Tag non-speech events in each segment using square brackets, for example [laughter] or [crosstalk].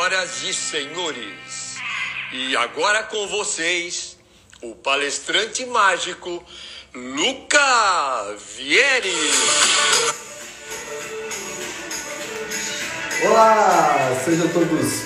Senhoras e senhores, e agora com vocês, o palestrante mágico Luca Vieri. Olá, sejam todos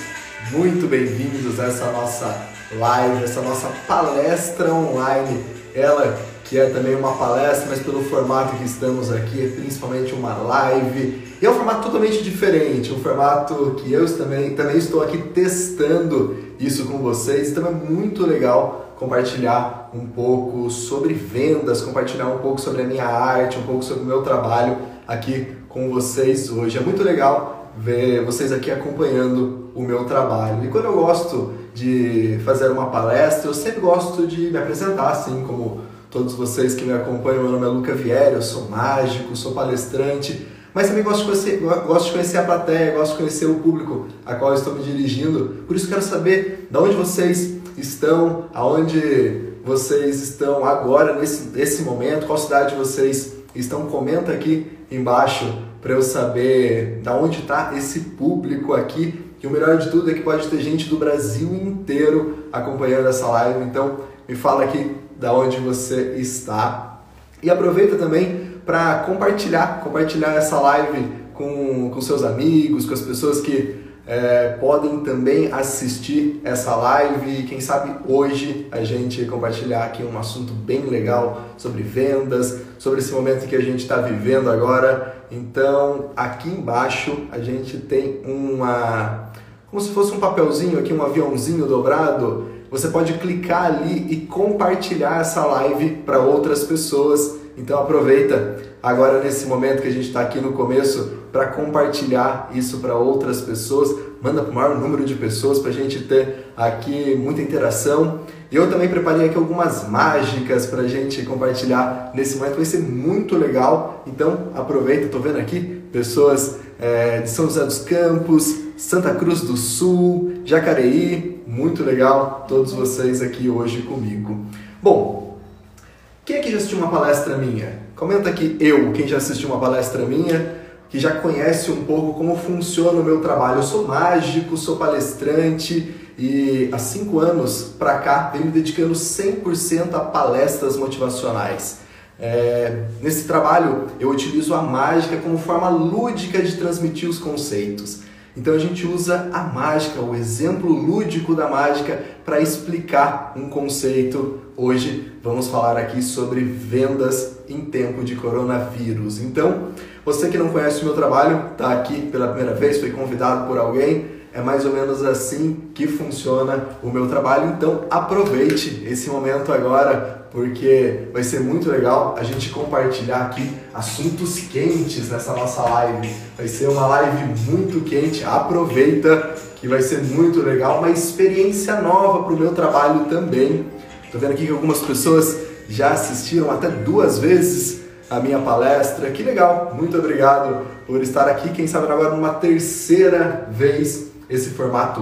muito bem-vindos a essa nossa live, essa nossa palestra online. Ela que é também uma palestra, mas pelo formato que estamos aqui, é principalmente uma live. E é um formato totalmente diferente, um formato que eu também, também estou aqui testando isso com vocês. Então é muito legal compartilhar um pouco sobre vendas, compartilhar um pouco sobre a minha arte, um pouco sobre o meu trabalho aqui com vocês hoje. É muito legal ver vocês aqui acompanhando o meu trabalho. E quando eu gosto de fazer uma palestra, eu sempre gosto de me apresentar assim como todos vocês que me acompanham. Meu nome é Luca Vieira, eu sou mágico, sou palestrante, mas também gosto de, conhecer, gosto de conhecer a plateia, gosto de conhecer o público a qual estou me dirigindo. Por isso quero saber de onde vocês estão, aonde vocês estão agora, nesse, nesse momento, qual cidade vocês estão. Comenta aqui embaixo para eu saber de onde está esse público aqui. E o melhor de tudo é que pode ter gente do Brasil inteiro acompanhando essa live. Então, me fala aqui da onde você está. E aproveita também para compartilhar, compartilhar essa live com, com seus amigos, com as pessoas que é, podem também assistir essa live. Quem sabe hoje a gente compartilhar aqui um assunto bem legal sobre vendas, sobre esse momento que a gente está vivendo agora. Então, aqui embaixo a gente tem uma. como se fosse um papelzinho aqui, um aviãozinho dobrado você pode clicar ali e compartilhar essa live para outras pessoas. Então aproveita agora nesse momento que a gente está aqui no começo para compartilhar isso para outras pessoas. Manda para o maior número de pessoas para a gente ter aqui muita interação. E eu também preparei aqui algumas mágicas para a gente compartilhar nesse momento. Vai ser muito legal. Então aproveita. Estou vendo aqui pessoas é, de São José dos Campos, Santa Cruz do Sul, Jacareí, muito legal todos vocês aqui hoje comigo. Bom, quem aqui já assistiu uma palestra minha? Comenta aqui eu, quem já assistiu uma palestra minha, que já conhece um pouco como funciona o meu trabalho. Eu sou mágico, sou palestrante e há cinco anos para cá venho me dedicando 100% a palestras motivacionais. É, nesse trabalho eu utilizo a mágica como forma lúdica de transmitir os conceitos. Então a gente usa a mágica, o exemplo lúdico da mágica para explicar um conceito. Hoje vamos falar aqui sobre vendas em tempo de coronavírus. Então, você que não conhece o meu trabalho, está aqui pela primeira vez, foi convidado por alguém, é mais ou menos assim que funciona o meu trabalho. Então, aproveite esse momento agora porque vai ser muito legal a gente compartilhar aqui assuntos quentes nessa nossa live. Vai ser uma live muito quente, aproveita que vai ser muito legal, uma experiência nova para o meu trabalho também. Estou vendo aqui que algumas pessoas já assistiram até duas vezes a minha palestra. Que legal! Muito obrigado por estar aqui. Quem sabe agora numa terceira vez esse formato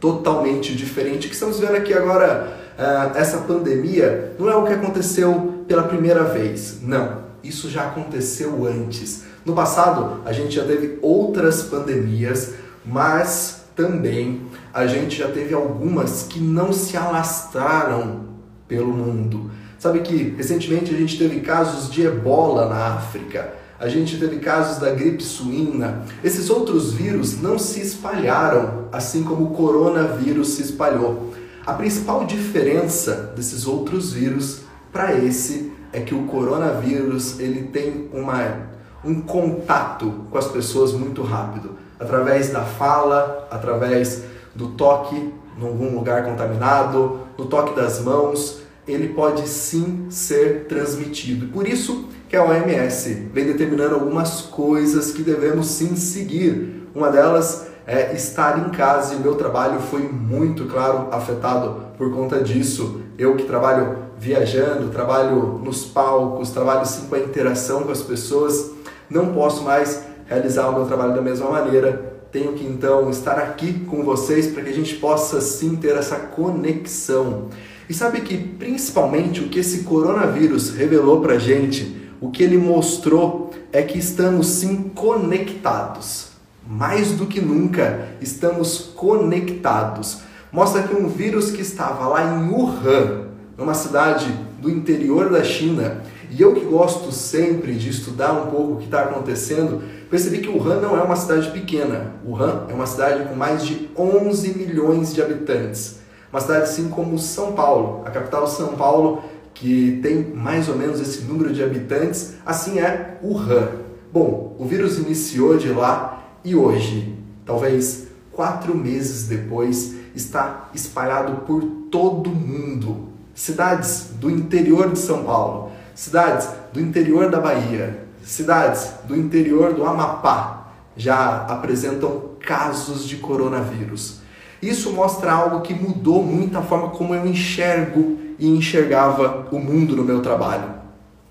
totalmente diferente que estamos vendo aqui agora essa pandemia não é o que aconteceu pela primeira vez. Não, isso já aconteceu antes. No passado, a gente já teve outras pandemias, mas também a gente já teve algumas que não se alastraram pelo mundo. Sabe que recentemente a gente teve casos de ebola na África, a gente teve casos da gripe suína. Esses outros vírus não se espalharam assim como o coronavírus se espalhou. A principal diferença desses outros vírus para esse é que o coronavírus ele tem uma, um contato com as pessoas muito rápido, através da fala, através do toque em algum lugar contaminado, do toque das mãos, ele pode sim ser transmitido. Por isso que a OMS vem determinando algumas coisas que devemos sim seguir. Uma delas é, estar em casa e o meu trabalho foi muito, claro, afetado por conta disso. Eu que trabalho viajando, trabalho nos palcos, trabalho sim com a interação com as pessoas, não posso mais realizar o meu trabalho da mesma maneira. Tenho que então estar aqui com vocês para que a gente possa sim ter essa conexão. E sabe que principalmente o que esse coronavírus revelou para gente, o que ele mostrou é que estamos sim conectados mais do que nunca estamos conectados. Mostra que um vírus que estava lá em Wuhan, numa cidade do interior da China, e eu que gosto sempre de estudar um pouco o que está acontecendo, percebi que Wuhan não é uma cidade pequena. Wuhan é uma cidade com mais de 11 milhões de habitantes. Uma cidade assim como São Paulo, a capital São Paulo, que tem mais ou menos esse número de habitantes, assim é Wuhan. Bom, o vírus iniciou de lá e hoje, talvez quatro meses depois, está espalhado por todo mundo. Cidades do interior de São Paulo, cidades do interior da Bahia, cidades do interior do Amapá já apresentam casos de coronavírus. Isso mostra algo que mudou muito a forma como eu enxergo e enxergava o mundo no meu trabalho.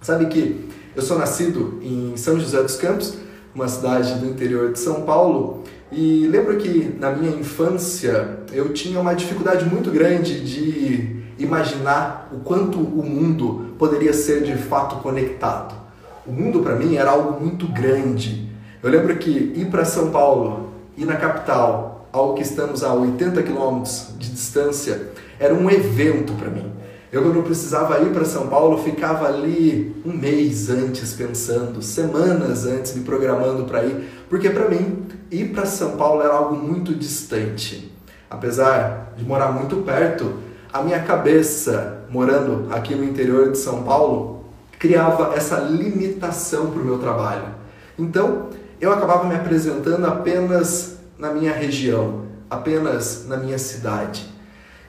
Sabe que eu sou nascido em São José dos Campos, uma cidade do interior de São Paulo, e lembro que na minha infância eu tinha uma dificuldade muito grande de imaginar o quanto o mundo poderia ser de fato conectado. O mundo para mim era algo muito grande. Eu lembro que ir para São Paulo, ir na capital, algo que estamos a 80 quilômetros de distância, era um evento para mim. Eu, quando precisava ir para São Paulo, ficava ali um mês antes pensando, semanas antes me programando para ir, porque para mim ir para São Paulo era algo muito distante. Apesar de morar muito perto, a minha cabeça, morando aqui no interior de São Paulo, criava essa limitação para o meu trabalho. Então, eu acabava me apresentando apenas na minha região, apenas na minha cidade.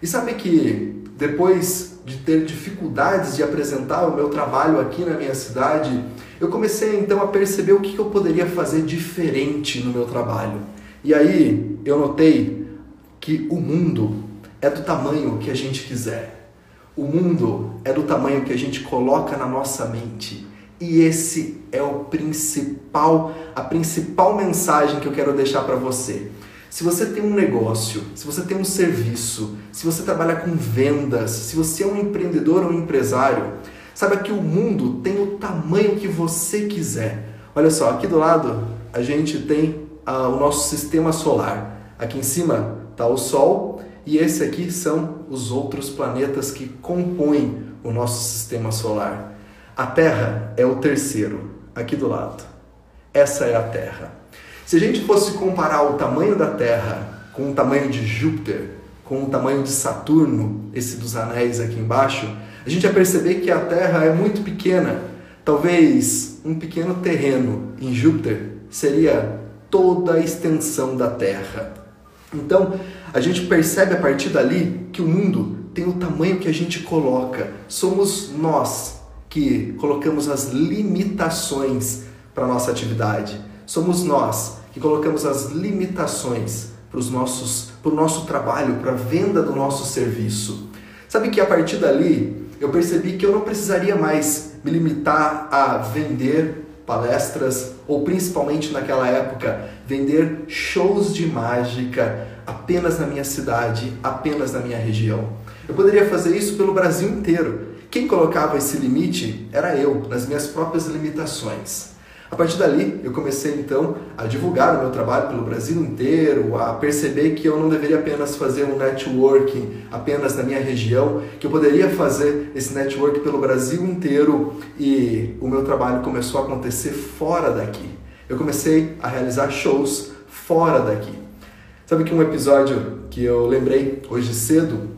E sabe que depois de ter dificuldades de apresentar o meu trabalho aqui na minha cidade, eu comecei então a perceber o que eu poderia fazer diferente no meu trabalho. E aí eu notei que o mundo é do tamanho que a gente quiser. O mundo é do tamanho que a gente coloca na nossa mente. E esse é o principal, a principal mensagem que eu quero deixar para você. Se você tem um negócio, se você tem um serviço, se você trabalha com vendas, se você é um empreendedor ou um empresário, saiba que o mundo tem o tamanho que você quiser. Olha só, aqui do lado a gente tem ah, o nosso sistema solar. Aqui em cima está o Sol e esse aqui são os outros planetas que compõem o nosso sistema solar. A Terra é o terceiro, aqui do lado. Essa é a Terra. Se a gente fosse comparar o tamanho da Terra com o tamanho de Júpiter, com o tamanho de Saturno, esse dos anéis aqui embaixo, a gente ia perceber que a Terra é muito pequena. Talvez um pequeno terreno em Júpiter seria toda a extensão da Terra. Então, a gente percebe a partir dali que o mundo tem o tamanho que a gente coloca. Somos nós que colocamos as limitações para nossa atividade. Somos nós que colocamos as limitações para, os nossos, para o nosso trabalho, para a venda do nosso serviço. Sabe que a partir dali eu percebi que eu não precisaria mais me limitar a vender palestras ou principalmente naquela época vender shows de mágica apenas na minha cidade, apenas na minha região. Eu poderia fazer isso pelo Brasil inteiro. Quem colocava esse limite era eu, nas minhas próprias limitações. A partir dali, eu comecei então a divulgar o meu trabalho pelo Brasil inteiro, a perceber que eu não deveria apenas fazer um networking apenas na minha região, que eu poderia fazer esse network pelo Brasil inteiro e o meu trabalho começou a acontecer fora daqui. Eu comecei a realizar shows fora daqui. Sabe que um episódio que eu lembrei hoje cedo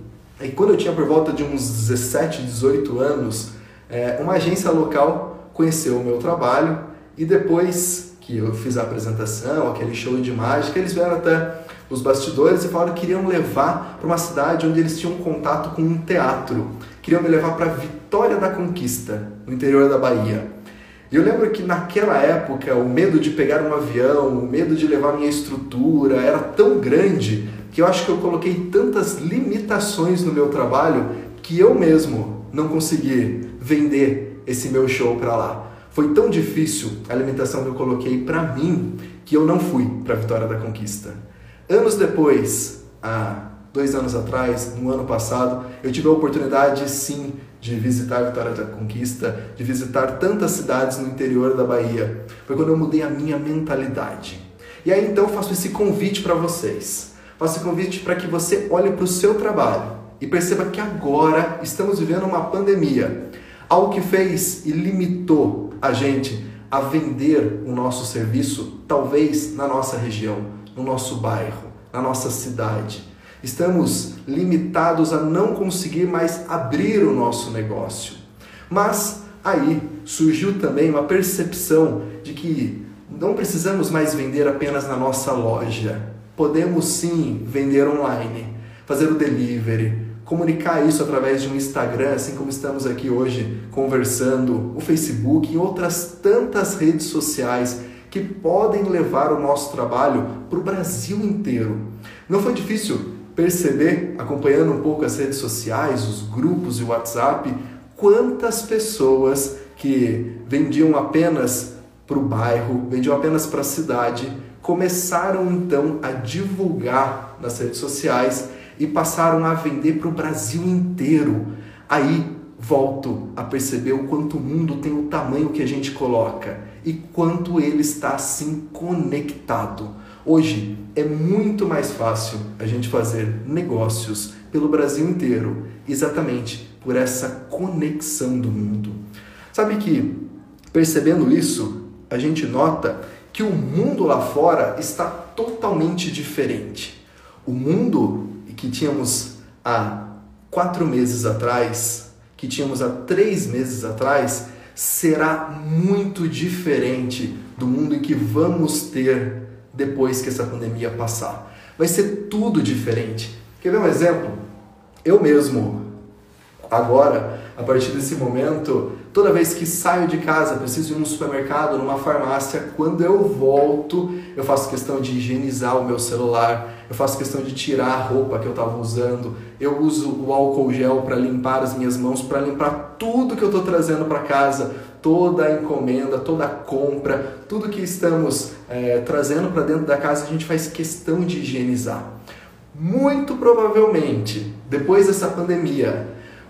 é que quando eu tinha por volta de uns 17, 18 anos, é, uma agência local conheceu o meu trabalho e depois que eu fiz a apresentação, aquele show de mágica, eles vieram até os bastidores e falaram que queriam levar para uma cidade onde eles tinham contato com um teatro. Queriam me levar para Vitória da Conquista, no interior da Bahia. E eu lembro que naquela época o medo de pegar um avião, o medo de levar minha estrutura era tão grande que eu acho que eu coloquei tantas limitações no meu trabalho que eu mesmo não consegui vender esse meu show para lá. Foi tão difícil a alimentação que eu coloquei para mim que eu não fui para a Vitória da Conquista. Anos depois, há dois anos atrás, no ano passado, eu tive a oportunidade sim de visitar a Vitória da Conquista, de visitar tantas cidades no interior da Bahia. Foi quando eu mudei a minha mentalidade. E aí então faço esse convite para vocês. Faço convite para que você olhe para o seu trabalho e perceba que agora estamos vivendo uma pandemia. Algo que fez e limitou a gente a vender o nosso serviço, talvez na nossa região, no nosso bairro, na nossa cidade. Estamos limitados a não conseguir mais abrir o nosso negócio. Mas aí surgiu também uma percepção de que não precisamos mais vender apenas na nossa loja. Podemos sim vender online, fazer o delivery, comunicar isso através de um Instagram, assim como estamos aqui hoje conversando, o Facebook e outras tantas redes sociais que podem levar o nosso trabalho para o Brasil inteiro. Não foi difícil perceber, acompanhando um pouco as redes sociais, os grupos e o WhatsApp, quantas pessoas que vendiam apenas para o bairro, vendiam apenas para a cidade, começaram então a divulgar nas redes sociais e passaram a vender para o Brasil inteiro. Aí volto a perceber o quanto o mundo tem o tamanho que a gente coloca e quanto ele está assim conectado. Hoje é muito mais fácil a gente fazer negócios pelo Brasil inteiro, exatamente por essa conexão do mundo. Sabe que percebendo isso, a gente nota que o mundo lá fora está totalmente diferente. O mundo que tínhamos há quatro meses atrás, que tínhamos há três meses atrás, será muito diferente do mundo que vamos ter depois que essa pandemia passar. Vai ser tudo diferente. Quer ver um exemplo? Eu mesmo, agora, a partir desse momento, toda vez que saio de casa, preciso ir num supermercado, numa farmácia, quando eu volto, eu faço questão de higienizar o meu celular, eu faço questão de tirar a roupa que eu estava usando, eu uso o álcool gel para limpar as minhas mãos, para limpar tudo que eu estou trazendo para casa, toda a encomenda, toda a compra, tudo que estamos é, trazendo para dentro da casa, a gente faz questão de higienizar. Muito provavelmente, depois dessa pandemia,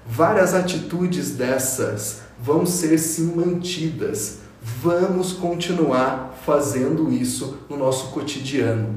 várias atitudes dessas vão ser sim mantidas. Vamos continuar fazendo isso no nosso cotidiano.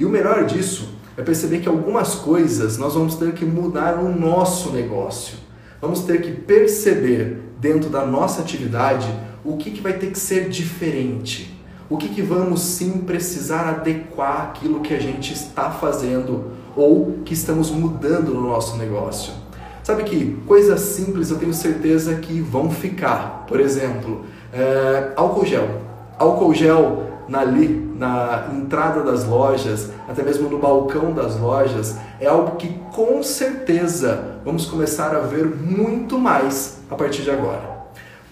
E o melhor disso é perceber que algumas coisas nós vamos ter que mudar no nosso negócio. Vamos ter que perceber dentro da nossa atividade o que, que vai ter que ser diferente. O que, que vamos sim precisar adequar aquilo que a gente está fazendo ou que estamos mudando no nosso negócio. Sabe que coisas simples eu tenho certeza que vão ficar. Por exemplo, é, álcool gel. Álcool gel na, ali, na entrada das lojas, até mesmo no balcão das lojas, é algo que com certeza vamos começar a ver muito mais a partir de agora.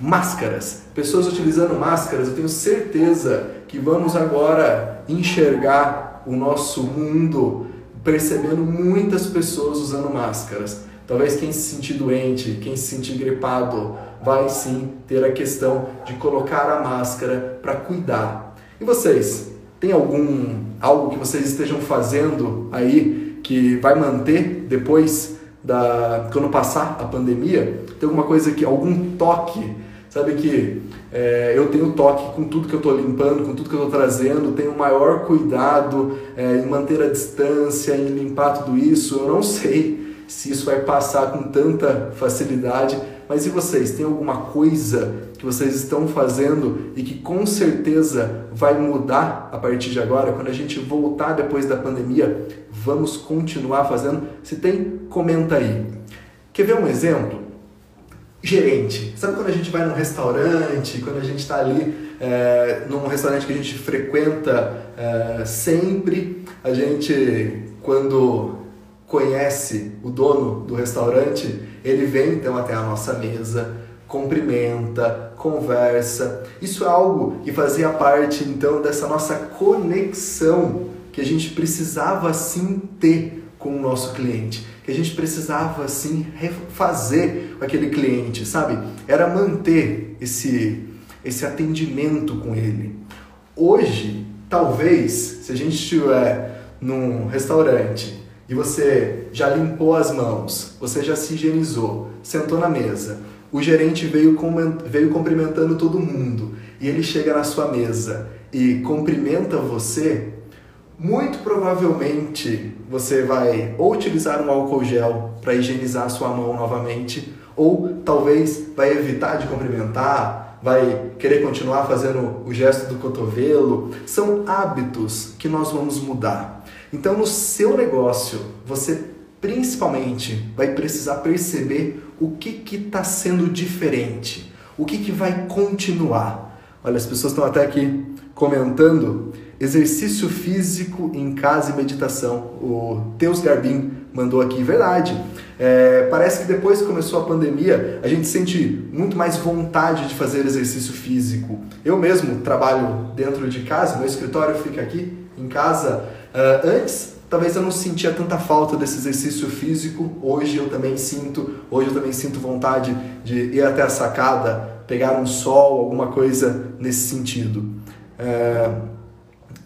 Máscaras. Pessoas utilizando máscaras, eu tenho certeza que vamos agora enxergar o nosso mundo percebendo muitas pessoas usando máscaras. Talvez quem se sentir doente, quem se sentir gripado, vai sim ter a questão de colocar a máscara para cuidar. E vocês, tem algum algo que vocês estejam fazendo aí que vai manter depois da quando passar a pandemia? Tem alguma coisa que algum toque, sabe que é, eu tenho toque com tudo que eu estou limpando, com tudo que eu estou trazendo, tenho maior cuidado é, em manter a distância, em limpar tudo isso. Eu não sei se isso vai passar com tanta facilidade. Mas e vocês? Tem alguma coisa que vocês estão fazendo e que com certeza vai mudar a partir de agora? Quando a gente voltar depois da pandemia, vamos continuar fazendo? Se tem, comenta aí. Quer ver um exemplo? Gerente. Sabe quando a gente vai num restaurante, quando a gente está ali é, num restaurante que a gente frequenta é, sempre, a gente, quando conhece o dono do restaurante, ele vem então até a nossa mesa, cumprimenta, conversa. Isso é algo que fazia parte então dessa nossa conexão que a gente precisava sim ter com o nosso cliente, que a gente precisava sim refazer com aquele cliente, sabe? Era manter esse esse atendimento com ele. Hoje, talvez, se a gente estiver num restaurante e você já limpou as mãos, você já se higienizou, sentou na mesa, o gerente veio, veio cumprimentando todo mundo e ele chega na sua mesa e cumprimenta você, muito provavelmente você vai ou utilizar um álcool gel para higienizar sua mão novamente, ou talvez vai evitar de cumprimentar, vai querer continuar fazendo o gesto do cotovelo. São hábitos que nós vamos mudar. Então, no seu negócio, você principalmente vai precisar perceber o que está sendo diferente, o que, que vai continuar. Olha, as pessoas estão até aqui comentando exercício físico em casa e meditação. O Teus Garbim mandou aqui, verdade. É, parece que depois que começou a pandemia, a gente sente muito mais vontade de fazer exercício físico. Eu mesmo trabalho dentro de casa, meu escritório fica aqui em casa. Uh, antes, talvez eu não sentia tanta falta desse exercício físico. Hoje eu também sinto. Hoje eu também sinto vontade de ir até a sacada, pegar um sol, alguma coisa nesse sentido. Uh,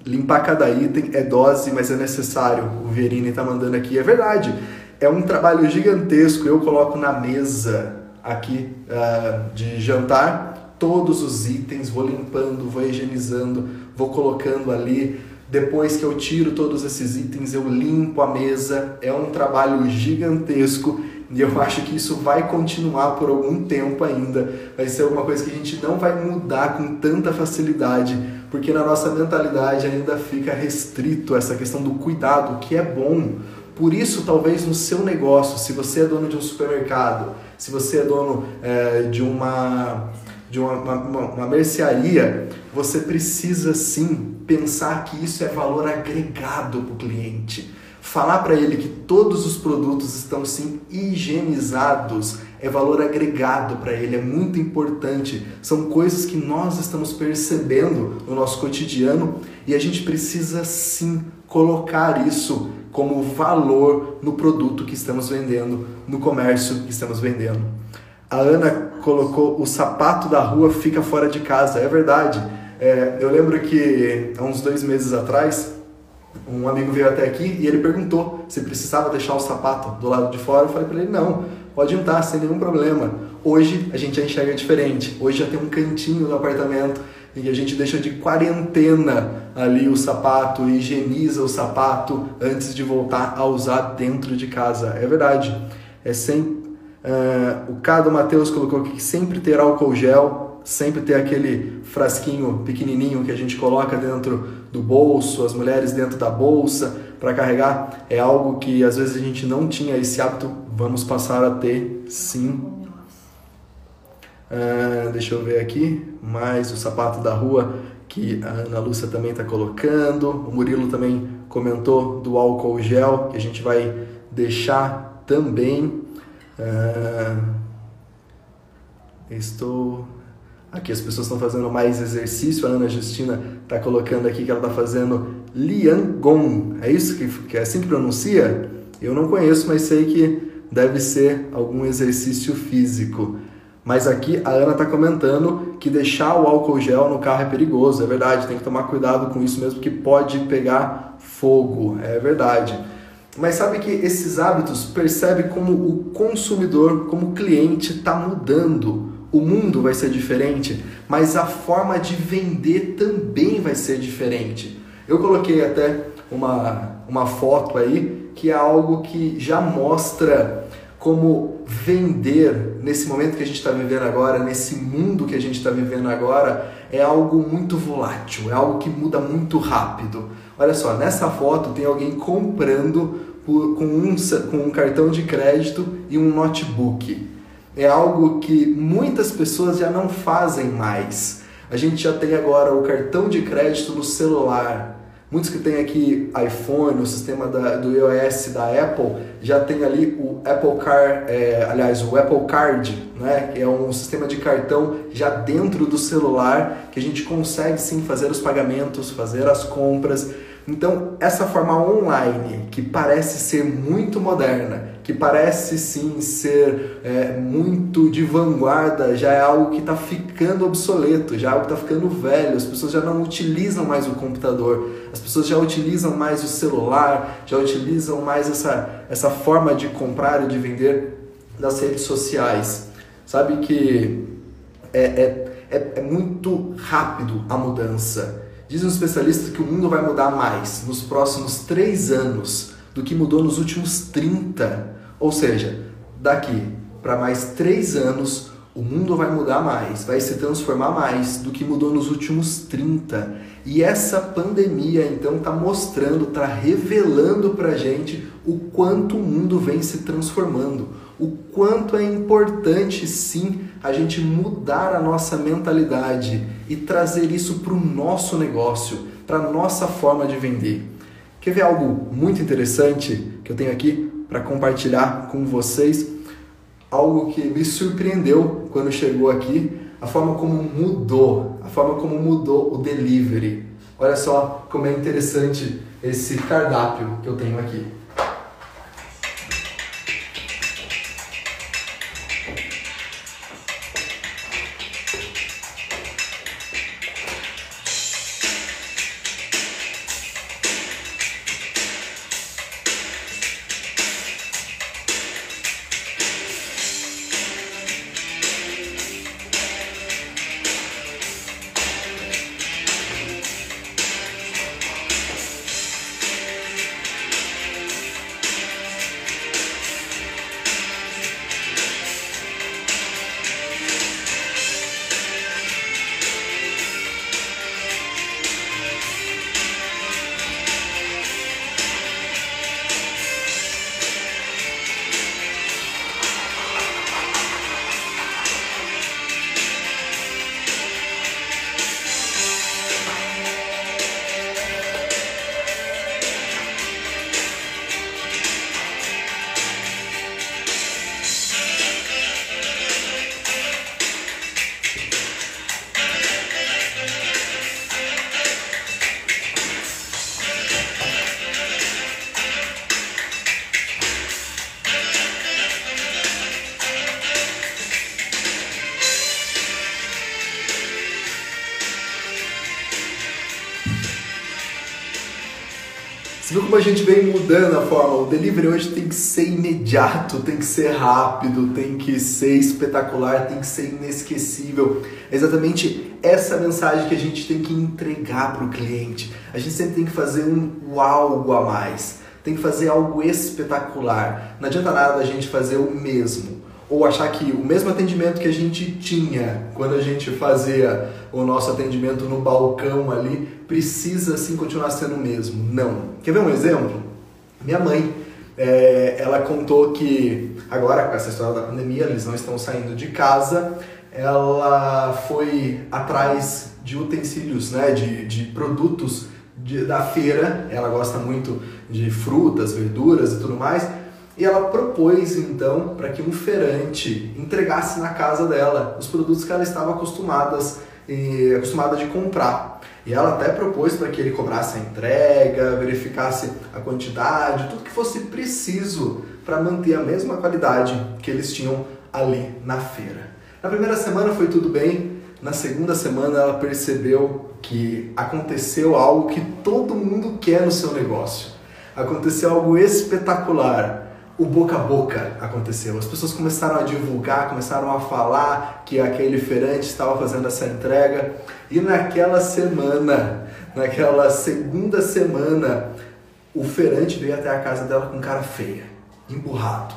limpar cada item é dose, mas é necessário. O Verini está mandando aqui. É verdade. É um trabalho gigantesco. Eu coloco na mesa aqui uh, de jantar todos os itens, vou limpando, vou higienizando, vou colocando ali. Depois que eu tiro todos esses itens, eu limpo a mesa. É um trabalho gigantesco e eu acho que isso vai continuar por algum tempo ainda. Vai ser alguma coisa que a gente não vai mudar com tanta facilidade, porque na nossa mentalidade ainda fica restrito essa questão do cuidado, que é bom. Por isso, talvez no seu negócio, se você é dono de um supermercado, se você é dono é, de uma de uma, uma, uma mercearia, você precisa sim pensar que isso é valor agregado para o cliente. Falar para ele que todos os produtos estão sim higienizados é valor agregado para ele, é muito importante. São coisas que nós estamos percebendo no nosso cotidiano e a gente precisa sim colocar isso como valor no produto que estamos vendendo, no comércio que estamos vendendo. A Ana colocou o sapato da rua fica fora de casa, é verdade. É, eu lembro que há uns dois meses atrás, um amigo veio até aqui e ele perguntou se precisava deixar o sapato do lado de fora. Eu falei para ele: não, pode entrar sem nenhum problema. Hoje a gente já enxerga diferente. Hoje já tem um cantinho no apartamento e a gente deixa de quarentena ali o sapato, higieniza o sapato antes de voltar a usar dentro de casa. É verdade. É sempre. Uh, o Cado Matheus colocou que sempre ter álcool gel, sempre ter aquele frasquinho pequenininho que a gente coloca dentro do bolso, as mulheres dentro da bolsa para carregar. É algo que às vezes a gente não tinha esse hábito, vamos passar a ter sim Uh, deixa eu ver aqui, mais o sapato da rua que a Ana Lúcia também está colocando. O Murilo também comentou do álcool gel, que a gente vai deixar também. Uh, estou. Aqui as pessoas estão fazendo mais exercício. A Ana Justina está colocando aqui que ela está fazendo Liangon. É isso que, que é assim que pronuncia? Eu não conheço, mas sei que deve ser algum exercício físico. Mas aqui a Ana está comentando que deixar o álcool gel no carro é perigoso. É verdade, tem que tomar cuidado com isso mesmo, que pode pegar fogo. É verdade. Mas sabe que esses hábitos percebe como o consumidor, como o cliente está mudando. O mundo vai ser diferente, mas a forma de vender também vai ser diferente. Eu coloquei até uma, uma foto aí que é algo que já mostra como vender nesse momento que a gente está vivendo agora, nesse mundo que a gente está vivendo agora, é algo muito volátil, é algo que muda muito rápido. Olha só, nessa foto tem alguém comprando por, com, um, com um cartão de crédito e um notebook. É algo que muitas pessoas já não fazem mais. A gente já tem agora o cartão de crédito no celular. Muitos que têm aqui iPhone, o sistema da, do iOS da Apple, já tem ali o Apple Car, é, aliás, o Apple Card, né? que é um sistema de cartão já dentro do celular, que a gente consegue sim fazer os pagamentos, fazer as compras. Então, essa forma online, que parece ser muito moderna, que parece sim ser é, muito de vanguarda, já é algo que está ficando obsoleto, já é algo que está ficando velho, as pessoas já não utilizam mais o computador, as pessoas já utilizam mais o celular, já utilizam mais essa, essa forma de comprar e de vender das redes sociais. Sabe que é, é, é, é muito rápido a mudança Dizem os especialistas que o mundo vai mudar mais nos próximos três anos do que mudou nos últimos 30. Ou seja, daqui para mais três anos, o mundo vai mudar mais, vai se transformar mais do que mudou nos últimos 30. E essa pandemia, então, está mostrando, está revelando para a gente o quanto o mundo vem se transformando, o quanto é importante, sim, a gente mudar a nossa mentalidade e trazer isso para o nosso negócio, para a nossa forma de vender. Quer ver algo muito interessante que eu tenho aqui para compartilhar com vocês? Algo que me surpreendeu quando chegou aqui, a forma como mudou, a forma como mudou o delivery. Olha só como é interessante esse cardápio que eu tenho aqui. A gente vem mudando a forma? O delivery hoje tem que ser imediato, tem que ser rápido, tem que ser espetacular, tem que ser inesquecível. É exatamente essa mensagem que a gente tem que entregar para o cliente. A gente sempre tem que fazer um algo a mais, tem que fazer algo espetacular. Não adianta nada a gente fazer o mesmo ou achar que o mesmo atendimento que a gente tinha quando a gente fazia o nosso atendimento no balcão ali precisa assim continuar sendo o mesmo. Não. Quer ver um exemplo? Minha mãe, é, ela contou que agora com essa história da pandemia eles não estão saindo de casa, ela foi atrás de utensílios, né, de, de produtos de, da feira. Ela gosta muito de frutas, verduras e tudo mais e ela propôs então para que um feirante entregasse na casa dela os produtos que ela estava acostumadas, e, acostumada de comprar. E ela até propôs para que ele cobrasse a entrega, verificasse a quantidade, tudo que fosse preciso para manter a mesma qualidade que eles tinham ali na feira. Na primeira semana foi tudo bem, na segunda semana ela percebeu que aconteceu algo que todo mundo quer no seu negócio. Aconteceu algo espetacular o boca a boca aconteceu. As pessoas começaram a divulgar, começaram a falar que aquele feirante estava fazendo essa entrega. E naquela semana, naquela segunda semana, o feirante veio até a casa dela com cara feia, emburrado.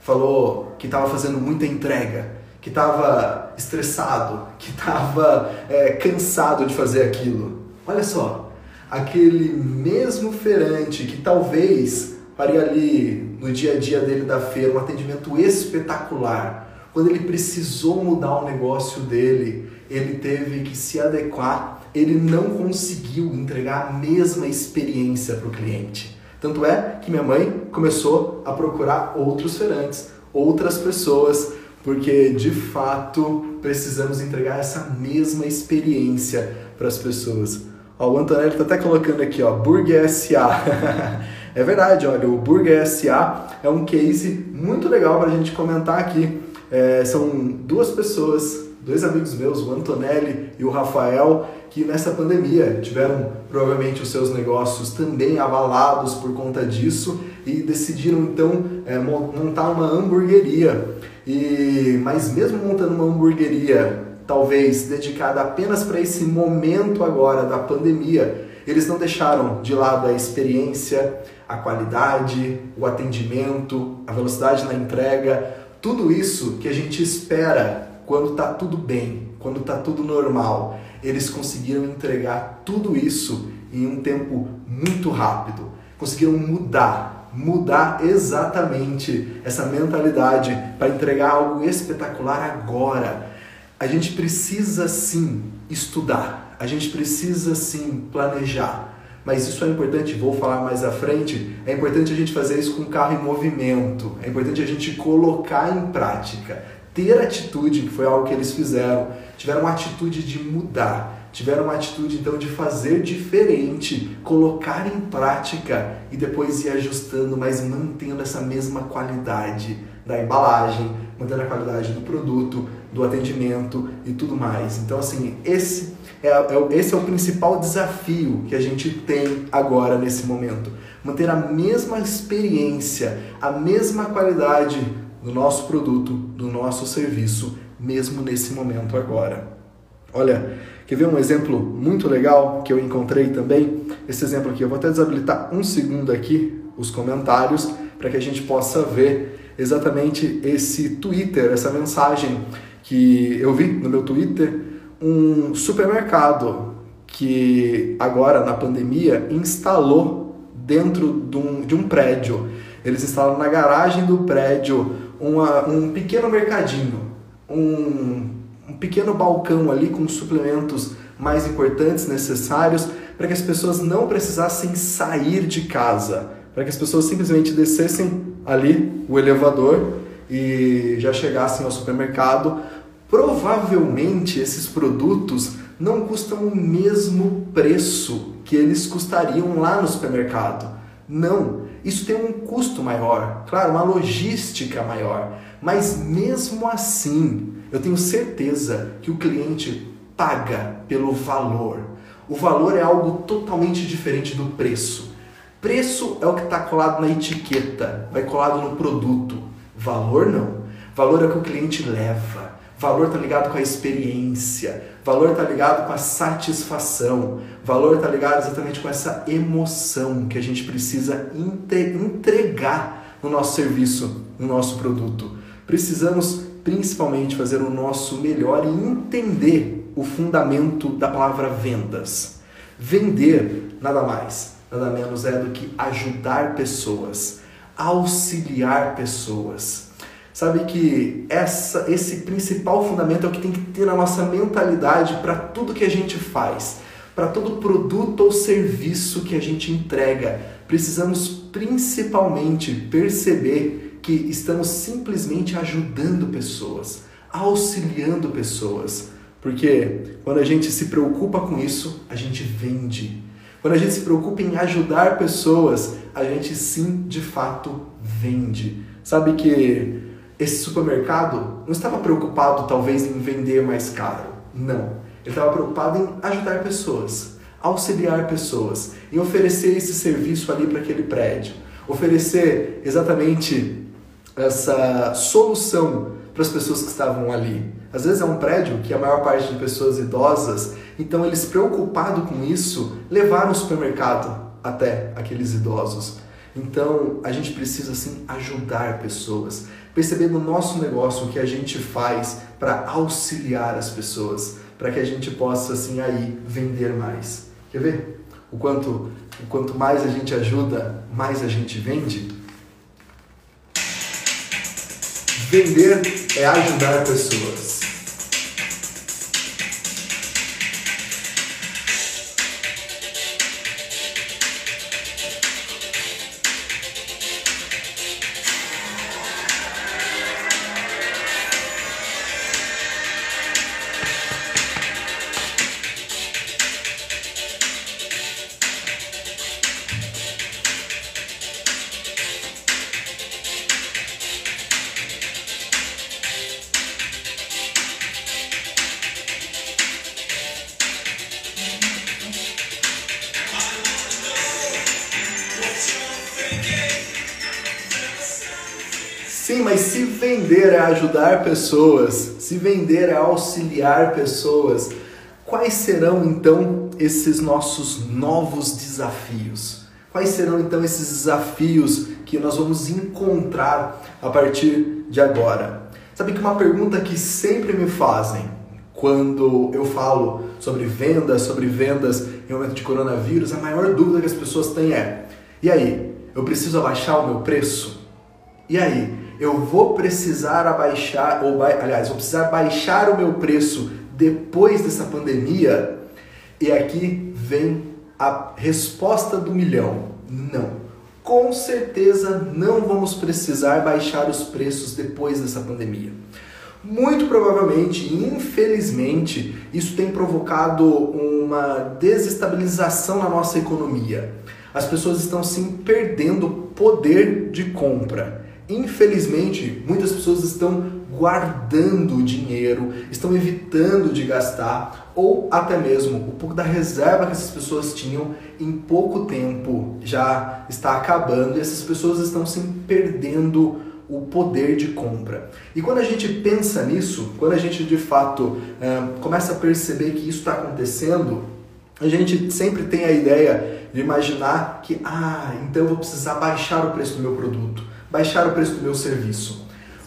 Falou que estava fazendo muita entrega, que estava estressado, que estava é, cansado de fazer aquilo. Olha só, aquele mesmo feirante que talvez faria ali no dia a dia dele da feira um atendimento espetacular. Quando ele precisou mudar o negócio dele, ele teve que se adequar, ele não conseguiu entregar a mesma experiência para o cliente. Tanto é que minha mãe começou a procurar outros feirantes, outras pessoas, porque de fato precisamos entregar essa mesma experiência para as pessoas. Ó, o Antonelli está até colocando aqui, ó, Burger SA. [laughs] É verdade, olha, o Burger SA é um case muito legal para a gente comentar aqui. É, são duas pessoas, dois amigos meus, o Antonelli e o Rafael, que nessa pandemia tiveram provavelmente os seus negócios também abalados por conta disso e decidiram então é, montar uma hamburgueria. E, mas mesmo montando uma hamburgueria talvez dedicada apenas para esse momento agora da pandemia, eles não deixaram de lado a experiência, a qualidade, o atendimento, a velocidade na entrega, tudo isso que a gente espera quando está tudo bem, quando está tudo normal. Eles conseguiram entregar tudo isso em um tempo muito rápido. Conseguiram mudar, mudar exatamente essa mentalidade para entregar algo espetacular agora. A gente precisa sim estudar, a gente precisa sim planejar, mas isso é importante, vou falar mais à frente, é importante a gente fazer isso com o carro em movimento, é importante a gente colocar em prática, ter atitude, que foi algo que eles fizeram, tiveram uma atitude de mudar, tiveram uma atitude então de fazer diferente, colocar em prática e depois ir ajustando, mas mantendo essa mesma qualidade da embalagem, mantendo a qualidade do produto, do atendimento e tudo mais. Então assim, esse é, é, esse é o principal desafio que a gente tem agora nesse momento. Manter a mesma experiência, a mesma qualidade do nosso produto, do nosso serviço, mesmo nesse momento agora. Olha, quer ver um exemplo muito legal que eu encontrei também? Esse exemplo aqui, eu vou até desabilitar um segundo aqui os comentários para que a gente possa ver exatamente esse Twitter, essa mensagem que eu vi no meu Twitter um supermercado que agora na pandemia instalou dentro de um, de um prédio. Eles instalam na garagem do prédio uma, um pequeno mercadinho, um, um pequeno balcão ali com suplementos mais importantes necessários para que as pessoas não precisassem sair de casa, para que as pessoas simplesmente descessem ali o elevador e já chegassem ao supermercado Provavelmente esses produtos não custam o mesmo preço que eles custariam lá no supermercado. Não, isso tem um custo maior, claro, uma logística maior, mas mesmo assim, eu tenho certeza que o cliente paga pelo valor. O valor é algo totalmente diferente do preço. Preço é o que está colado na etiqueta, vai colado no produto. Valor não. Valor é o que o cliente leva. Valor está ligado com a experiência, valor está ligado com a satisfação, valor está ligado exatamente com essa emoção que a gente precisa entregar no nosso serviço, no nosso produto. Precisamos principalmente fazer o nosso melhor e entender o fundamento da palavra vendas. Vender nada mais, nada menos é do que ajudar pessoas, auxiliar pessoas Sabe que essa, esse principal fundamento é o que tem que ter na nossa mentalidade para tudo que a gente faz, para todo produto ou serviço que a gente entrega. Precisamos principalmente perceber que estamos simplesmente ajudando pessoas, auxiliando pessoas. Porque quando a gente se preocupa com isso, a gente vende. Quando a gente se preocupa em ajudar pessoas, a gente sim, de fato, vende. Sabe que esse supermercado não estava preocupado talvez em vender mais caro. Não. Ele estava preocupado em ajudar pessoas, auxiliar pessoas, em oferecer esse serviço ali para aquele prédio, oferecer exatamente essa solução para as pessoas que estavam ali. Às vezes é um prédio que a maior parte de pessoas idosas, então eles preocupados com isso, levaram o supermercado até aqueles idosos. Então a gente precisa assim ajudar pessoas, perceber no nosso negócio o que a gente faz para auxiliar as pessoas, para que a gente possa assim aí vender mais. Quer ver? O quanto, o quanto mais a gente ajuda, mais a gente vende. Vender é ajudar pessoas. Vender é ajudar pessoas, Se vender é auxiliar pessoas. Quais serão então esses nossos novos desafios? Quais serão então esses desafios que nós vamos encontrar a partir de agora? Sabe que uma pergunta que sempre me fazem quando eu falo sobre vendas, sobre vendas em momento de coronavírus, a maior dúvida que as pessoas têm é: e aí, eu preciso abaixar o meu preço? E aí, eu vou precisar abaixar, ou aliás, vou precisar baixar o meu preço depois dessa pandemia? E aqui vem a resposta do milhão: não. Com certeza não vamos precisar baixar os preços depois dessa pandemia. Muito provavelmente, infelizmente, isso tem provocado uma desestabilização na nossa economia. As pessoas estão sim perdendo poder de compra. Infelizmente, muitas pessoas estão guardando dinheiro, estão evitando de gastar ou até mesmo o pouco da reserva que essas pessoas tinham em pouco tempo já está acabando e essas pessoas estão se perdendo o poder de compra. E quando a gente pensa nisso, quando a gente de fato é, começa a perceber que isso está acontecendo, a gente sempre tem a ideia de imaginar que, ah, então eu vou precisar baixar o preço do meu produto, baixar o preço do meu serviço.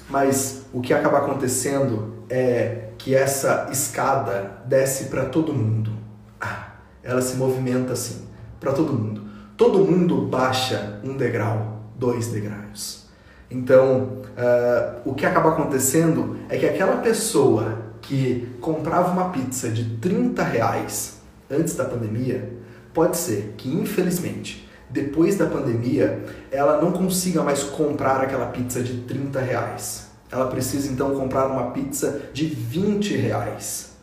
Mas o que acaba acontecendo é que essa escada desce para todo mundo. Ah, ela se movimenta assim, para todo mundo. Todo mundo baixa um degrau, dois degraus. Então, uh, o que acaba acontecendo é que aquela pessoa que comprava uma pizza de 30 reais antes da pandemia, pode ser que, infelizmente, depois da pandemia, ela não consiga mais comprar aquela pizza de 30 reais. Ela precisa então comprar uma pizza de 20 reais.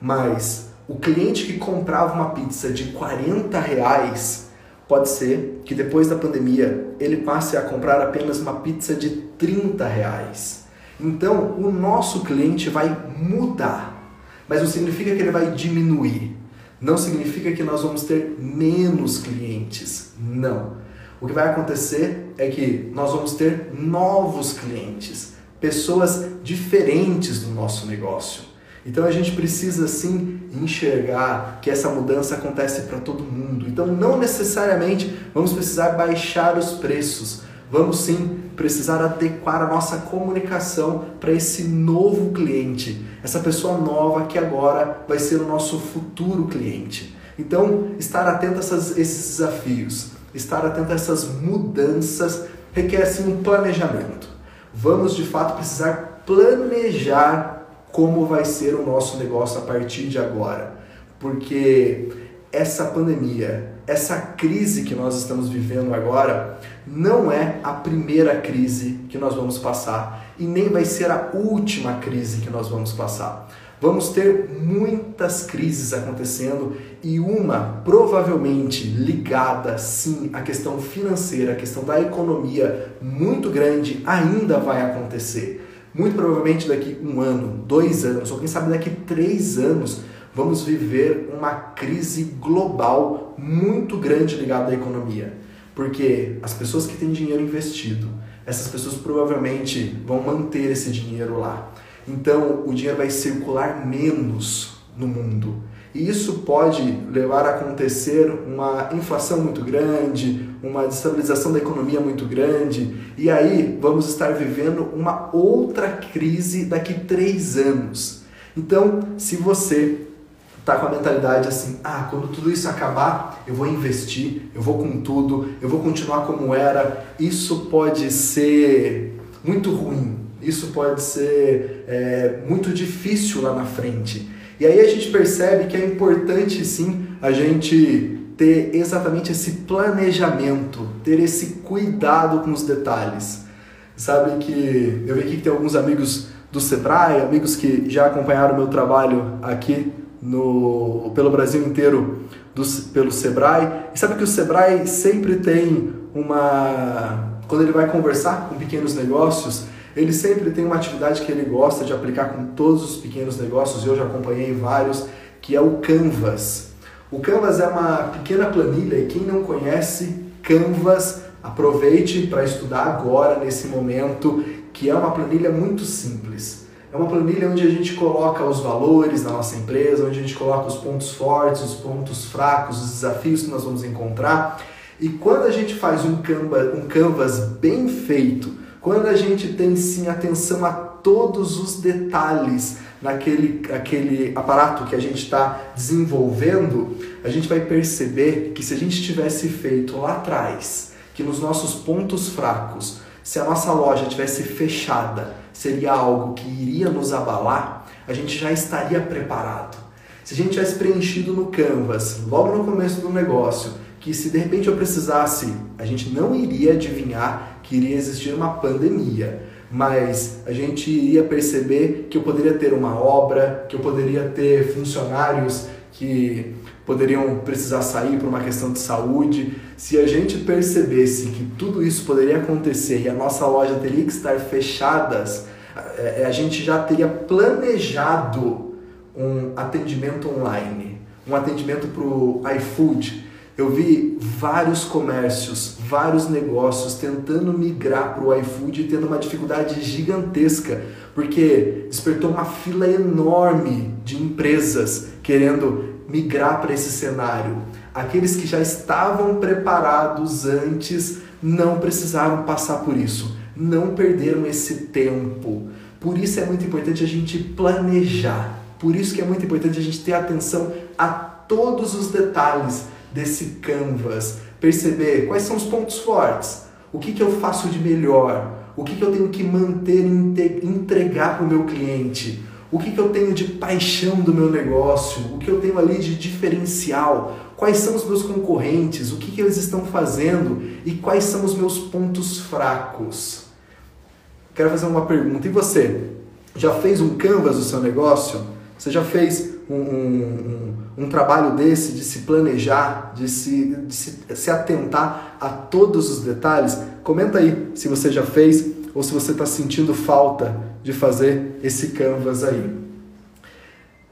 Mas o cliente que comprava uma pizza de 40 reais, pode ser que depois da pandemia ele passe a comprar apenas uma pizza de 30 reais. Então o nosso cliente vai mudar, mas não significa que ele vai diminuir. Não significa que nós vamos ter menos clientes. Não. O que vai acontecer é que nós vamos ter novos clientes, pessoas diferentes do nosso negócio. Então a gente precisa sim enxergar que essa mudança acontece para todo mundo. Então não necessariamente vamos precisar baixar os preços. Vamos sim precisar adequar a nossa comunicação para esse novo cliente, essa pessoa nova que agora vai ser o nosso futuro cliente. Então, estar atento a essas, esses desafios, estar atento a essas mudanças requer sim um planejamento. Vamos de fato precisar planejar como vai ser o nosso negócio a partir de agora, porque essa pandemia, essa crise que nós estamos vivendo agora, não é a primeira crise que nós vamos passar e nem vai ser a última crise que nós vamos passar. Vamos ter muitas crises acontecendo e uma provavelmente ligada sim à questão financeira, à questão da economia muito grande ainda vai acontecer. Muito provavelmente daqui um ano, dois anos, ou quem sabe daqui três anos, vamos viver uma crise global muito grande ligada à economia. Porque as pessoas que têm dinheiro investido, essas pessoas provavelmente vão manter esse dinheiro lá. Então o dinheiro vai circular menos no mundo. E isso pode levar a acontecer uma inflação muito grande, uma destabilização da economia muito grande, e aí vamos estar vivendo uma outra crise daqui três anos. Então, se você está com a mentalidade assim, ah, quando tudo isso acabar, eu vou investir, eu vou com tudo, eu vou continuar como era, isso pode ser muito ruim, isso pode ser é, muito difícil lá na frente. E aí a gente percebe que é importante sim a gente ter exatamente esse planejamento, ter esse cuidado com os detalhes. Sabe que eu vi aqui que tem alguns amigos do Sebrae, amigos que já acompanharam meu trabalho aqui no, pelo Brasil inteiro do, pelo Sebrae. E sabe que o Sebrae sempre tem uma. Quando ele vai conversar com pequenos negócios, ele sempre tem uma atividade que ele gosta de aplicar com todos os pequenos negócios, eu já acompanhei vários, que é o Canvas. O Canvas é uma pequena planilha e quem não conhece Canvas, aproveite para estudar agora, nesse momento, que é uma planilha muito simples. É uma planilha onde a gente coloca os valores da nossa empresa, onde a gente coloca os pontos fortes, os pontos fracos, os desafios que nós vamos encontrar. E quando a gente faz um, canva, um canvas bem feito, quando a gente tem sim atenção a todos os detalhes naquele aquele aparato que a gente está desenvolvendo, a gente vai perceber que se a gente tivesse feito lá atrás, que nos nossos pontos fracos, se a nossa loja tivesse fechada, seria algo que iria nos abalar, a gente já estaria preparado. Se a gente tivesse preenchido no Canvas, logo no começo do negócio, que se de repente eu precisasse, a gente não iria adivinhar que iria existir uma pandemia, mas a gente iria perceber que eu poderia ter uma obra, que eu poderia ter funcionários que poderiam precisar sair por uma questão de saúde. Se a gente percebesse que tudo isso poderia acontecer e a nossa loja teria que estar fechadas, é, a gente já teria planejado um atendimento online, um atendimento para o iFood. Eu vi vários comércios, vários negócios tentando migrar para o iFood e tendo uma dificuldade gigantesca, porque despertou uma fila enorme de empresas querendo migrar para esse cenário. Aqueles que já estavam preparados antes não precisaram passar por isso, não perderam esse tempo. Por isso é muito importante a gente planejar. Por isso que é muito importante a gente ter atenção a todos os detalhes desse canvas, perceber quais são os pontos fortes, o que, que eu faço de melhor, o que, que eu tenho que manter e entregar para o meu cliente, o que, que eu tenho de paixão do meu negócio, o que eu tenho ali de diferencial, quais são os meus concorrentes, o que, que eles estão fazendo e quais são os meus pontos fracos. Quero fazer uma pergunta. E você? Já fez um canvas do seu negócio? Você já fez um, um, um, um trabalho desse de se planejar, de, se, de se, se atentar a todos os detalhes? Comenta aí se você já fez ou se você está sentindo falta de fazer esse canvas aí.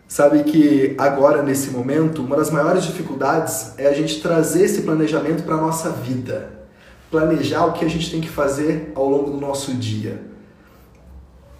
Sabe que agora, nesse momento, uma das maiores dificuldades é a gente trazer esse planejamento para a nossa vida. Planejar o que a gente tem que fazer ao longo do nosso dia.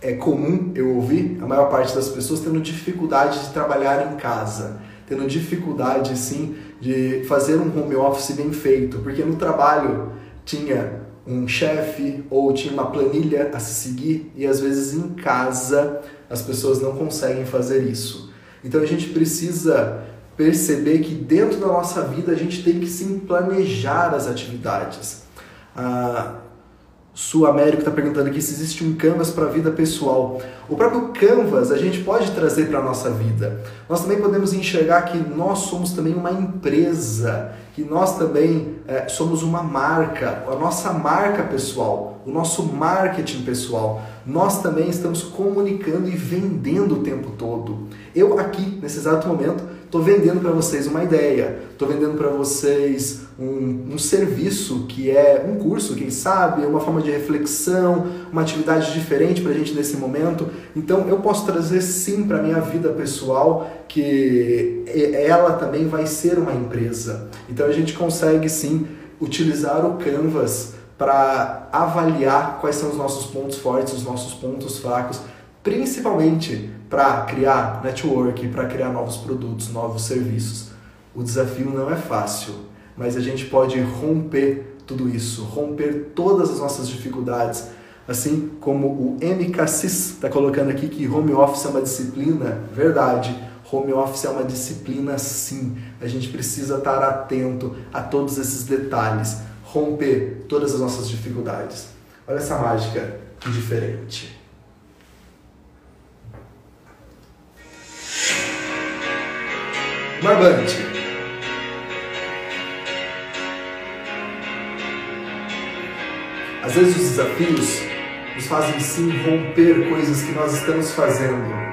É comum eu ouvir a maior parte das pessoas tendo dificuldade de trabalhar em casa, tendo dificuldade, sim, de fazer um home office bem feito, porque no trabalho tinha um chefe ou tinha uma planilha a se seguir e às vezes em casa as pessoas não conseguem fazer isso. Então a gente precisa perceber que dentro da nossa vida a gente tem que sim planejar as atividades. A Sul América está perguntando aqui se existe um canvas para a vida pessoal. O próprio canvas a gente pode trazer para a nossa vida. Nós também podemos enxergar que nós somos também uma empresa que nós também é, somos uma marca, a nossa marca pessoal, o nosso marketing pessoal. Nós também estamos comunicando e vendendo o tempo todo. Eu aqui, nesse exato momento, estou vendendo para vocês uma ideia, estou vendendo para vocês um, um, serviço que é um curso, quem sabe, uma forma de reflexão, uma atividade diferente para a gente nesse momento. Então eu posso trazer sim para minha vida pessoal que ela também vai ser uma empresa. Então a gente consegue sim utilizar o Canvas para avaliar quais são os nossos pontos fortes, os nossos pontos fracos, principalmente para criar network, para criar novos produtos, novos serviços. O desafio não é fácil, mas a gente pode romper tudo isso, romper todas as nossas dificuldades, assim como o MKCIS está colocando aqui que home office é uma disciplina, verdade Home office é uma disciplina sim. A gente precisa estar atento a todos esses detalhes, romper todas as nossas dificuldades. Olha essa mágica diferente. Barbante. Às vezes os desafios nos fazem sim romper coisas que nós estamos fazendo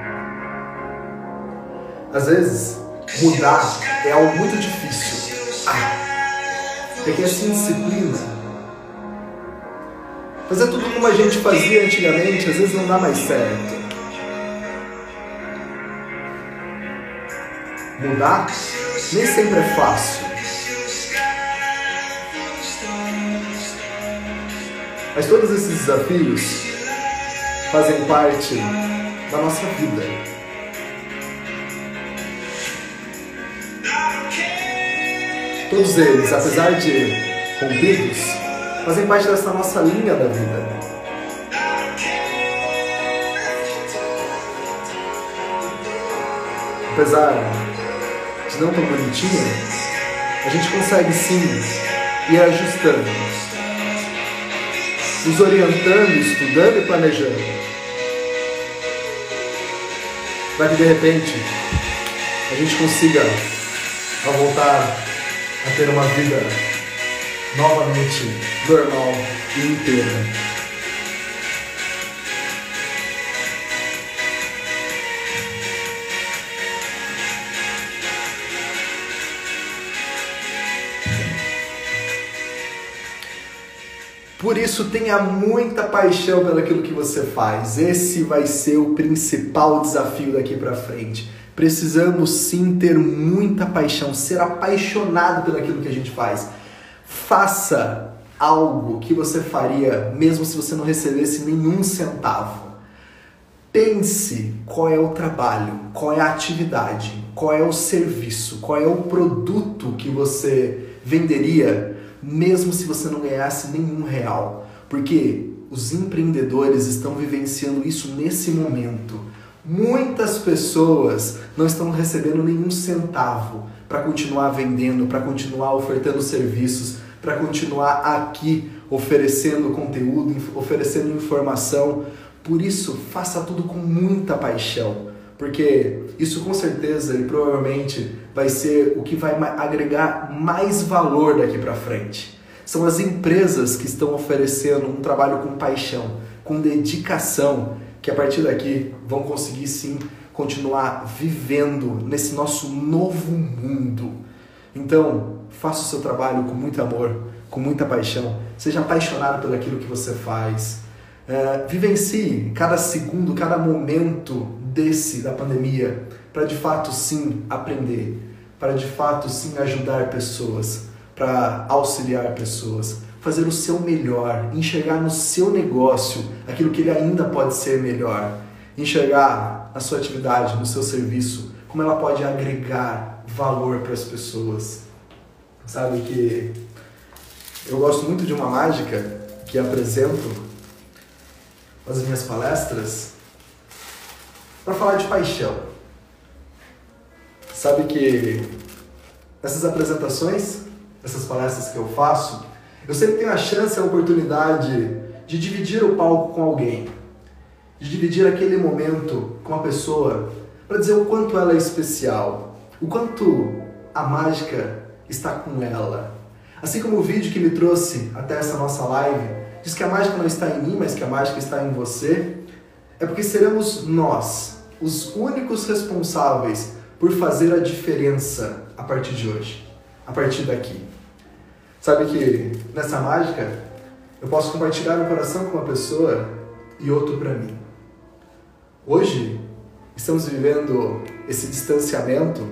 às vezes, mudar é algo muito difícil. Ah, requer assim disciplina. Fazer tudo como a gente fazia antigamente, às vezes não dá mais certo. Mudar nem sempre é fácil. Mas todos esses desafios fazem parte da nossa vida. Todos eles, apesar de rompidos, fazem parte dessa nossa linha da vida. Apesar de não tão bonitinho, a gente consegue sim ir ajustando, nos orientando, estudando e planejando. Para que de repente a gente consiga, voltar a ter uma vida novamente normal e inteira. Por isso, tenha muita paixão pelo aquilo que você faz. Esse vai ser o principal desafio daqui para frente. Precisamos sim ter muita paixão, ser apaixonado pelo aquilo que a gente faz. Faça algo que você faria mesmo se você não recebesse nenhum centavo. Pense qual é o trabalho, qual é a atividade, qual é o serviço, qual é o produto que você venderia mesmo se você não ganhasse nenhum real. Porque os empreendedores estão vivenciando isso nesse momento. Muitas pessoas não estão recebendo nenhum centavo para continuar vendendo, para continuar ofertando serviços, para continuar aqui oferecendo conteúdo, oferecendo informação. Por isso, faça tudo com muita paixão, porque isso com certeza e provavelmente vai ser o que vai agregar mais valor daqui para frente. São as empresas que estão oferecendo um trabalho com paixão, com dedicação, que a partir daqui vão conseguir sim continuar vivendo nesse nosso novo mundo. Então, faça o seu trabalho com muito amor, com muita paixão, seja apaixonado pelo aquilo que você faz. É, vivencie cada segundo, cada momento desse da pandemia para de fato sim aprender, para de fato sim ajudar pessoas, para auxiliar pessoas, fazer o seu melhor, enxergar no seu negócio aquilo que ele ainda pode ser melhor, enxergar a sua atividade, no seu serviço, como ela pode agregar valor para as pessoas. Sabe que eu gosto muito de uma mágica que apresento nas minhas palestras para falar de paixão. Sabe que essas apresentações, essas palestras que eu faço, eu sempre tenho a chance, a oportunidade de dividir o palco com alguém, de dividir aquele momento com a pessoa para dizer o quanto ela é especial, o quanto a mágica está com ela. Assim como o vídeo que me trouxe até essa nossa live diz que a mágica não está em mim, mas que a mágica está em você, é porque seremos nós os únicos responsáveis por fazer a diferença a partir de hoje, a partir daqui. Sabe que nessa mágica eu posso compartilhar um coração com uma pessoa e outro para mim. Hoje estamos vivendo esse distanciamento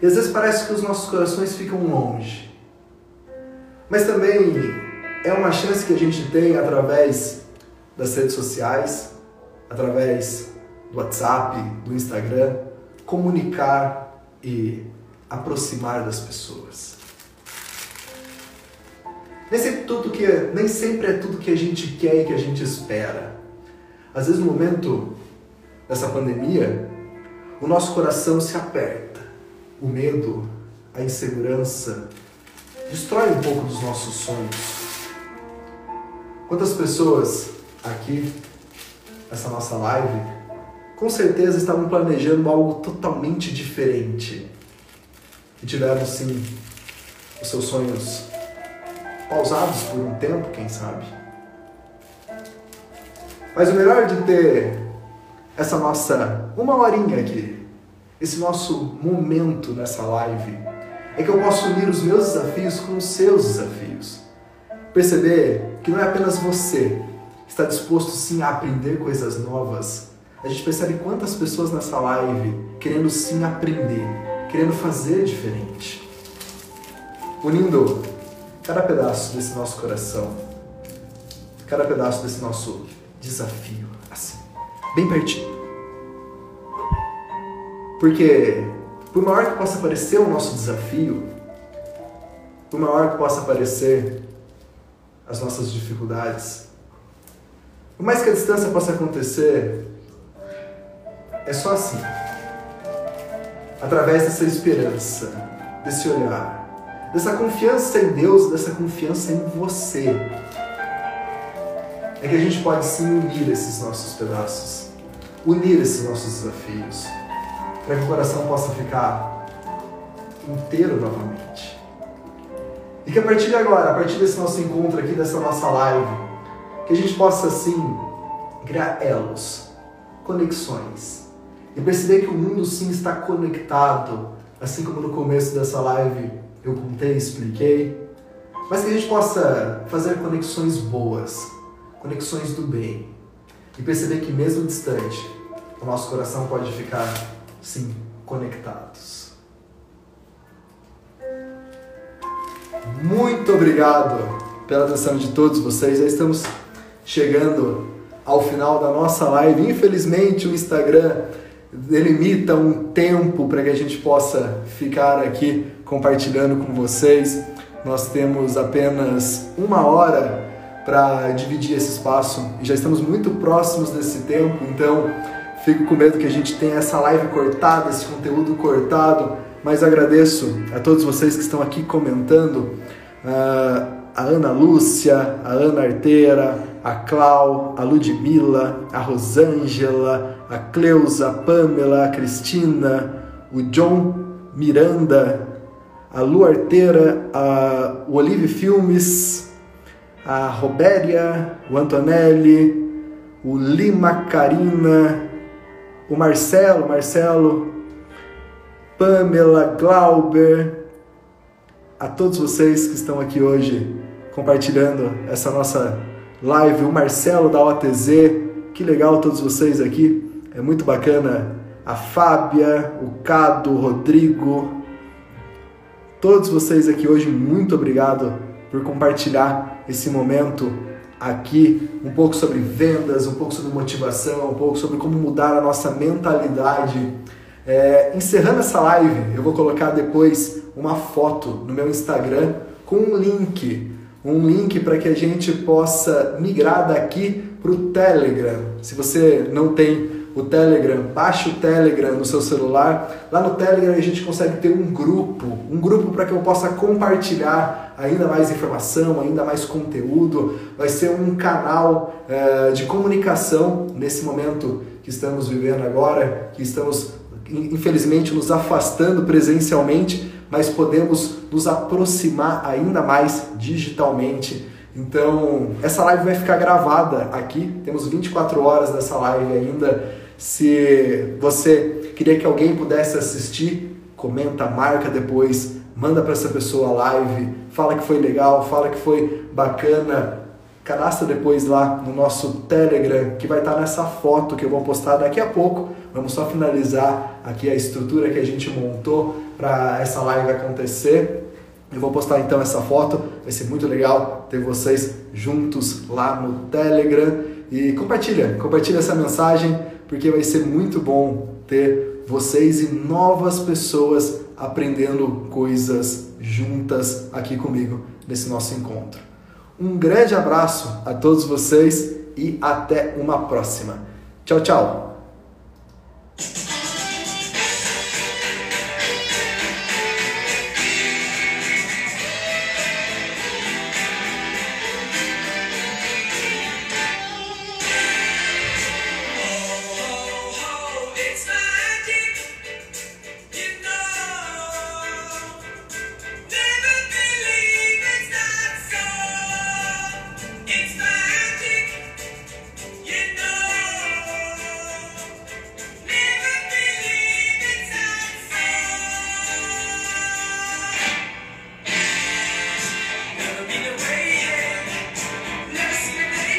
e às vezes parece que os nossos corações ficam longe. Mas também é uma chance que a gente tem através das redes sociais, através do WhatsApp, do Instagram, comunicar e aproximar das pessoas. Nem sempre, tudo que, nem sempre é tudo que a gente quer e que a gente espera. Às vezes, no momento dessa pandemia, o nosso coração se aperta. O medo, a insegurança, destrói um pouco dos nossos sonhos. Quantas pessoas aqui, nessa nossa live, com certeza estavam planejando algo totalmente diferente. E tiveram, sim, os seus sonhos pausados por um tempo, quem sabe. Mas o melhor de ter essa nossa uma horinha aqui, esse nosso momento nessa live, é que eu posso unir os meus desafios com os seus desafios. Perceber que não é apenas você está disposto sim a aprender coisas novas, a gente percebe quantas pessoas nessa live querendo sim aprender, querendo fazer diferente. Unindo cada pedaço desse nosso coração, cada pedaço desse nosso desafio, assim, bem pertinho. Porque, por maior que possa parecer o nosso desafio, por maior que possa parecer as nossas dificuldades, por mais que a distância possa acontecer, é só assim. Através dessa esperança, desse olhar, dessa confiança em Deus, dessa confiança em você, é que a gente pode sim unir esses nossos pedaços, unir esses nossos desafios, para que o coração possa ficar inteiro novamente. E que a partir de agora, a partir desse nosso encontro aqui, dessa nossa live, que a gente possa assim criar elos, conexões e perceber que o mundo sim está conectado, assim como no começo dessa live eu contei, expliquei, mas que a gente possa fazer conexões boas, conexões do bem. E perceber que mesmo distante, o nosso coração pode ficar, sim, conectados. Muito obrigado pela atenção de todos vocês. Já estamos chegando ao final da nossa live. Infelizmente, o Instagram delimita um tempo para que a gente possa ficar aqui compartilhando com vocês. Nós temos apenas uma hora para dividir esse espaço e já estamos muito próximos desse tempo, então fico com medo que a gente tenha essa live cortada, esse conteúdo cortado, mas agradeço a todos vocês que estão aqui comentando. Uh, a Ana Lúcia, a Ana Arteira, a Clau, a Ludmila, a Rosângela, a Cleusa, a Pamela, a Cristina, o John Miranda, a Lu Arteira, a, o Olive Filmes, a Robéria, o Antonelli, o Lima Carina, o Marcelo, Marcelo, Pamela, Glauber, a todos vocês que estão aqui hoje compartilhando essa nossa live, o Marcelo da OTZ, que legal todos vocês aqui, é muito bacana, a Fábia, o Cado, o Rodrigo, todos vocês aqui hoje, muito obrigado por compartilhar esse momento aqui, um pouco sobre vendas, um pouco sobre motivação, um pouco sobre como mudar a nossa mentalidade. É, encerrando essa live, eu vou colocar depois uma foto no meu Instagram com um link, um link para que a gente possa migrar daqui para o Telegram. Se você não tem o Telegram, baixe o Telegram no seu celular. Lá no Telegram a gente consegue ter um grupo, um grupo para que eu possa compartilhar ainda mais informação, ainda mais conteúdo. Vai ser um canal é, de comunicação nesse momento que estamos vivendo agora, que estamos infelizmente nos afastando presencialmente, mas podemos nos aproximar ainda mais digitalmente. Então, essa live vai ficar gravada aqui. Temos 24 horas dessa live ainda se você queria que alguém pudesse assistir, comenta, marca depois, manda para essa pessoa a live, fala que foi legal, fala que foi bacana, cadastra depois lá no nosso Telegram, que vai estar nessa foto que eu vou postar daqui a pouco. Vamos só finalizar aqui a estrutura que a gente montou para essa live acontecer. Eu vou postar então essa foto, vai ser muito legal ter vocês juntos lá no Telegram e compartilha, compartilha essa mensagem porque vai ser muito bom ter vocês e novas pessoas aprendendo coisas juntas aqui comigo nesse nosso encontro. Um grande abraço a todos vocês e até uma próxima. Tchau, tchau!